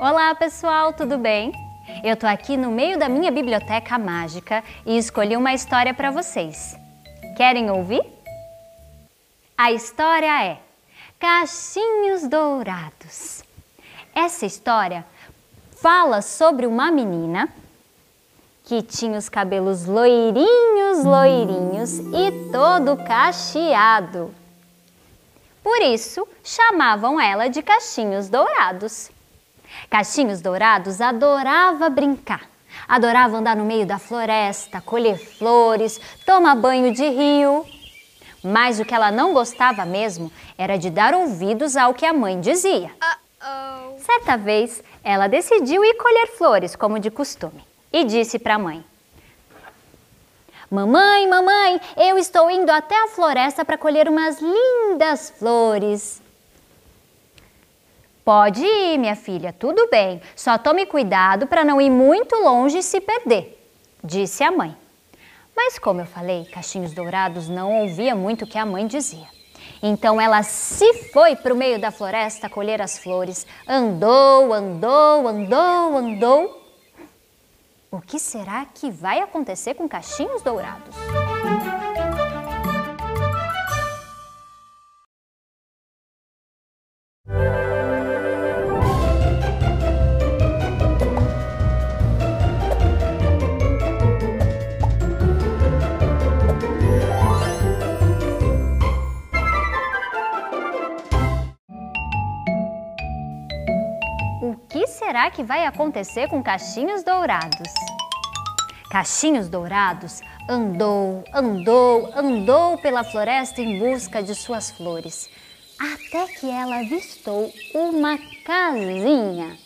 Olá pessoal, tudo bem? Eu tô aqui no meio da minha biblioteca mágica e escolhi uma história para vocês. Querem ouvir? A história é Cachinhos Dourados. Essa história fala sobre uma menina que tinha os cabelos loirinhos, loirinhos e todo cacheado. Por isso, chamavam ela de Cachinhos Dourados. Cachinhos Dourados adorava brincar. Adorava andar no meio da floresta, colher flores, tomar banho de rio. Mas o que ela não gostava mesmo era de dar ouvidos ao que a mãe dizia. Uh -oh. Certa vez, ela decidiu ir colher flores, como de costume e disse para a mãe: Mamãe, mamãe, eu estou indo até a floresta para colher umas lindas flores. Pode ir, minha filha, tudo bem. Só tome cuidado para não ir muito longe e se perder, disse a mãe. Mas, como eu falei, Cachinhos Dourados não ouvia muito o que a mãe dizia. Então ela se foi para o meio da floresta colher as flores. Andou, andou, andou, andou o que será que vai acontecer com cachinhos dourados? Será que vai acontecer com cachinhos dourados? Cachinhos Dourados andou, andou, andou pela floresta em busca de suas flores, até que ela avistou uma casinha.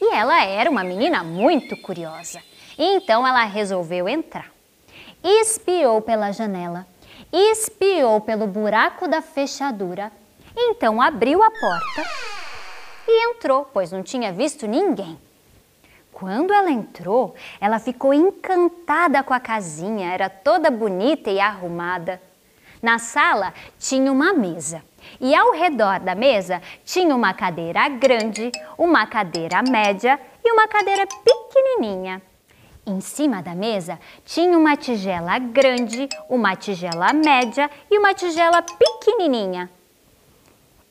E ela era uma menina muito curiosa, então ela resolveu entrar. Espiou pela janela, espiou pelo buraco da fechadura, então abriu a porta e entrou, pois não tinha visto ninguém. Quando ela entrou, ela ficou encantada com a casinha, era toda bonita e arrumada. Na sala tinha uma mesa e ao redor da mesa tinha uma cadeira grande, uma cadeira média e uma cadeira pequenininha. Em cima da mesa tinha uma tigela grande, uma tigela média e uma tigela pequenininha.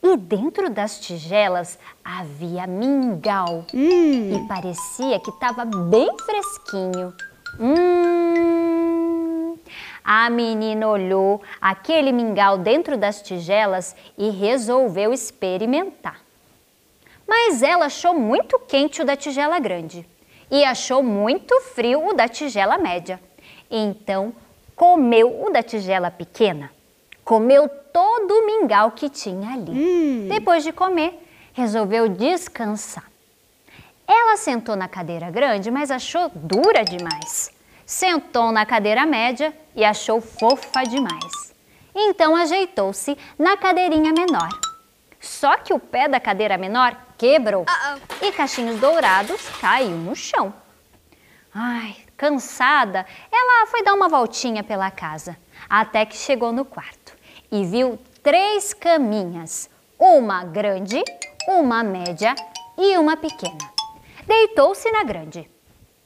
E dentro das tigelas havia mingau hum. e parecia que estava bem fresquinho. Hum. A menina olhou aquele mingau dentro das tigelas e resolveu experimentar. Mas ela achou muito quente o da tigela grande e achou muito frio o da tigela média. Então comeu o da tigela pequena. Comeu todo o mingau que tinha ali. Hum. Depois de comer, resolveu descansar. Ela sentou na cadeira grande, mas achou dura demais. Sentou na cadeira média e achou fofa demais. Então ajeitou-se na cadeirinha menor. Só que o pé da cadeira menor quebrou uh -oh. e Cachinhos Dourados caiu no chão. Ai, cansada, ela foi dar uma voltinha pela casa, até que chegou no quarto e viu três caminhas, uma grande, uma média e uma pequena. Deitou-se na grande,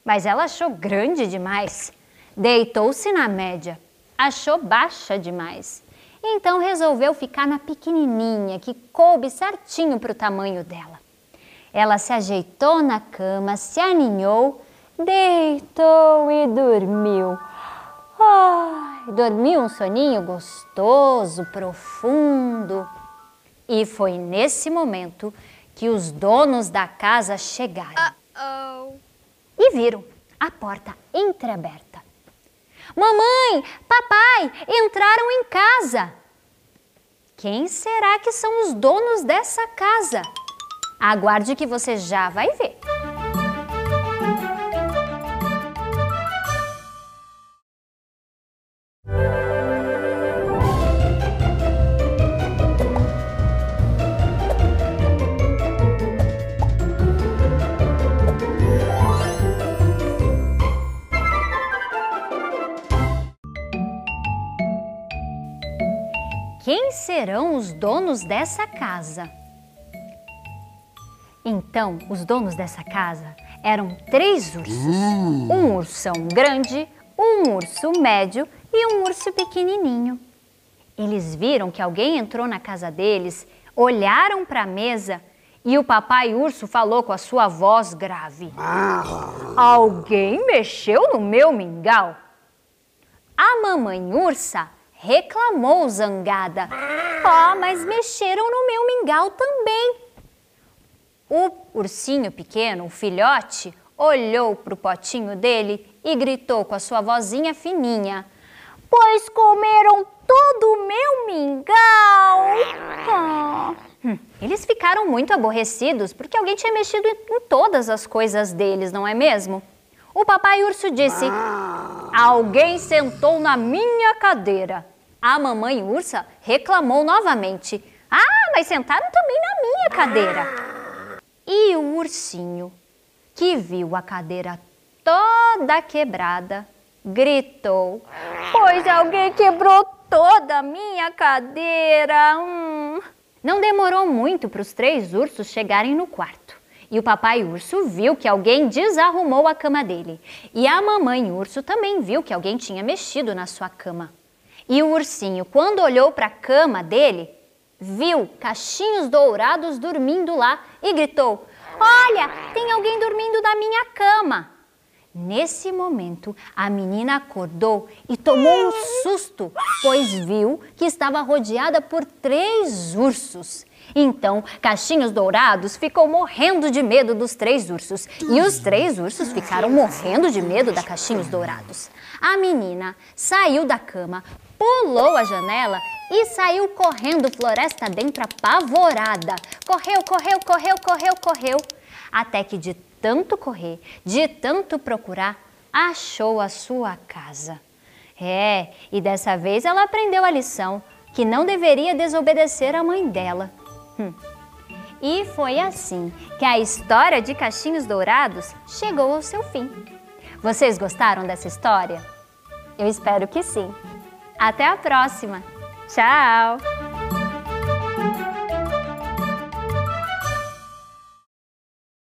mas ela achou grande demais. Deitou-se na média, achou baixa demais. Então resolveu ficar na pequenininha, que coube certinho para o tamanho dela. Ela se ajeitou na cama, se aninhou, deitou e dormiu. Ai, dormiu um soninho gostoso, profundo. E foi nesse momento que os donos da casa chegaram. Uh -oh. E viram a porta entreaberta. Mamãe, papai, entraram em casa. Quem será que são os donos dessa casa? Aguarde que você já vai ver. Quem serão os donos dessa casa? Então, os donos dessa casa eram três ursos: um ursão grande, um urso médio e um urso pequenininho. Eles viram que alguém entrou na casa deles, olharam para a mesa e o papai urso falou com a sua voz grave: Alguém mexeu no meu mingau? A mamãe ursa reclamou zangada: Oh, mas mexeram no meu mingau também. O ursinho pequeno, o filhote, olhou para o potinho dele e gritou com a sua vozinha fininha: Pois comeram todo o meu mingau! Ah. Eles ficaram muito aborrecidos porque alguém tinha mexido em todas as coisas deles, não é mesmo? O papai urso disse: Alguém sentou na minha cadeira. A mamãe ursa reclamou novamente: Ah, mas sentaram também na minha cadeira. E o ursinho, que viu a cadeira toda quebrada, gritou: Pois alguém quebrou toda a minha cadeira. Hum. Não demorou muito para os três ursos chegarem no quarto. E o papai urso viu que alguém desarrumou a cama dele. E a mamãe urso também viu que alguém tinha mexido na sua cama. E o ursinho, quando olhou para a cama dele, viu cachinhos dourados dormindo lá e gritou: Olha, tem alguém dormindo na minha cama. Nesse momento, a menina acordou e tomou um susto, pois viu que estava rodeada por três ursos. Então, Cachinhos Dourados ficou morrendo de medo dos três ursos e os três ursos ficaram morrendo de medo da Cachinhos Dourados. A menina saiu da cama, pulou a janela e saiu correndo floresta dentro apavorada. Correu, correu, correu, correu, correu, até que de tanto correr, de tanto procurar, achou a sua casa. É, e dessa vez ela aprendeu a lição que não deveria desobedecer a mãe dela. Hum. E foi assim que a história de Cachinhos Dourados chegou ao seu fim. Vocês gostaram dessa história? Eu espero que sim. Até a próxima! Tchau!